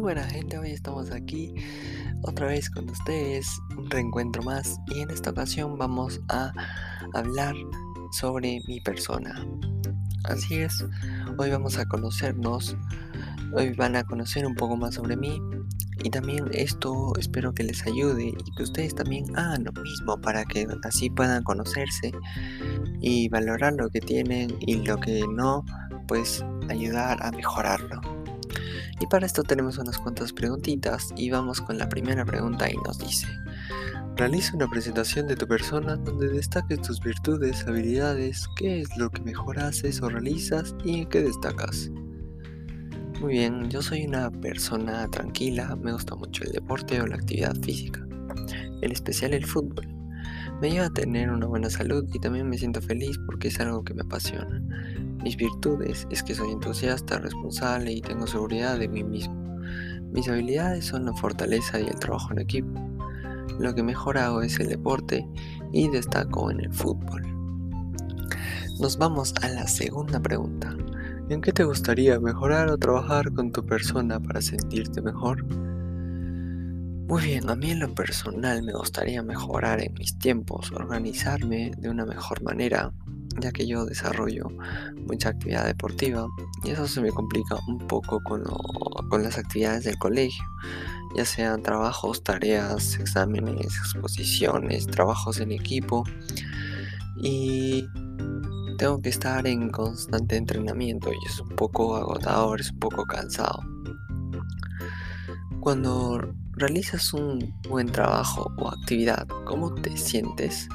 Muy buena gente, hoy estamos aquí otra vez con ustedes, un reencuentro más y en esta ocasión vamos a hablar sobre mi persona. Así es, hoy vamos a conocernos, hoy van a conocer un poco más sobre mí y también esto espero que les ayude y que ustedes también hagan lo mismo para que así puedan conocerse y valorar lo que tienen y lo que no, pues ayudar a mejorarlo. Y para esto tenemos unas cuantas preguntitas y vamos con la primera pregunta y nos dice, realiza una presentación de tu persona donde destaques tus virtudes, habilidades, qué es lo que mejor haces o realizas y en qué destacas. Muy bien, yo soy una persona tranquila, me gusta mucho el deporte o la actividad física, en especial el fútbol. Me lleva a tener una buena salud y también me siento feliz porque es algo que me apasiona. Mis virtudes es que soy entusiasta, responsable y tengo seguridad de mí mismo. Mis habilidades son la fortaleza y el trabajo en equipo. Lo que mejor hago es el deporte y destaco en el fútbol. Nos vamos a la segunda pregunta. ¿En qué te gustaría mejorar o trabajar con tu persona para sentirte mejor? Muy bien, a mí en lo personal me gustaría mejorar en mis tiempos, organizarme de una mejor manera, ya que yo desarrollo mucha actividad deportiva y eso se me complica un poco con, con las actividades del colegio, ya sean trabajos, tareas, exámenes, exposiciones, trabajos en equipo y tengo que estar en constante entrenamiento y es un poco agotador, es un poco cansado. Cuando realizas un buen trabajo o actividad, ¿cómo te sientes?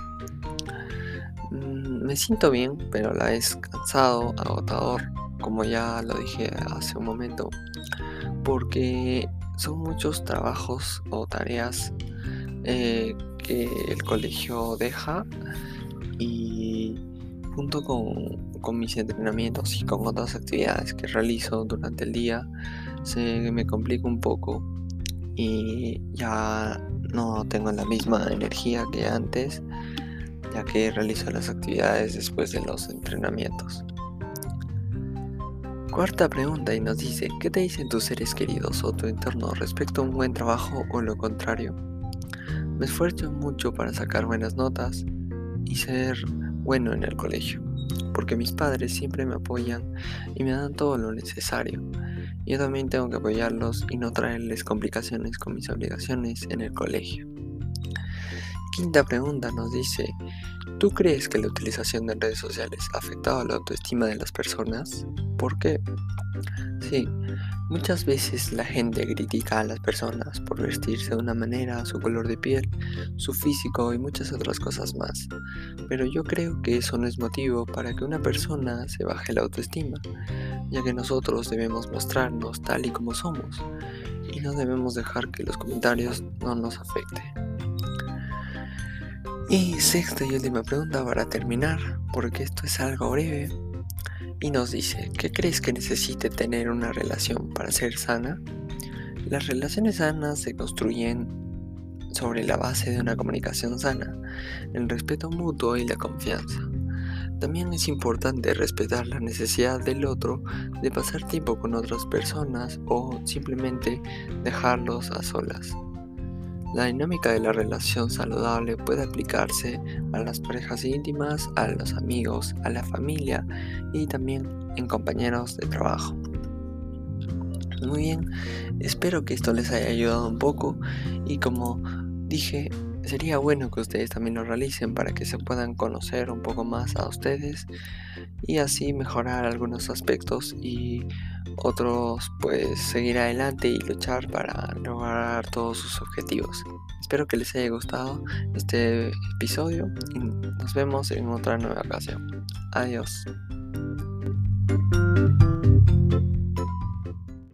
Me siento bien, pero la vez cansado, agotador, como ya lo dije hace un momento, porque son muchos trabajos o tareas eh, que el colegio deja y junto con, con, mis entrenamientos y con otras actividades que realizo durante el día se me complica un poco y ya no tengo la misma energía que antes ya que realizo las actividades después de los entrenamientos. Cuarta pregunta y nos dice, ¿qué te dicen tus seres queridos o tu entorno respecto a un buen trabajo o lo contrario? Me esfuerzo mucho para sacar buenas notas y ser bueno en el colegio, porque mis padres siempre me apoyan y me dan todo lo necesario. Yo también tengo que apoyarlos y no traerles complicaciones con mis obligaciones en el colegio. Quinta pregunta nos dice, ¿tú crees que la utilización de redes sociales ha afectado la autoestima de las personas? ¿Por qué? Sí, muchas veces la gente critica a las personas por vestirse de una manera, su color de piel, su físico y muchas otras cosas más. Pero yo creo que eso no es motivo para que una persona se baje la autoestima, ya que nosotros debemos mostrarnos tal y como somos y no debemos dejar que los comentarios no nos afecten. Y sexta y última pregunta para terminar, porque esto es algo breve. Y nos dice, ¿qué crees que necesite tener una relación para ser sana? Las relaciones sanas se construyen sobre la base de una comunicación sana, el respeto mutuo y la confianza. También es importante respetar la necesidad del otro de pasar tiempo con otras personas o simplemente dejarlos a solas. La dinámica de la relación saludable puede aplicarse a las parejas íntimas, a los amigos, a la familia y también en compañeros de trabajo. Muy bien, espero que esto les haya ayudado un poco y como dije, sería bueno que ustedes también lo realicen para que se puedan conocer un poco más a ustedes y así mejorar algunos aspectos y otros pues seguir adelante y luchar para lograr todos sus objetivos. Espero que les haya gustado este episodio y nos vemos en otra nueva ocasión. Adiós.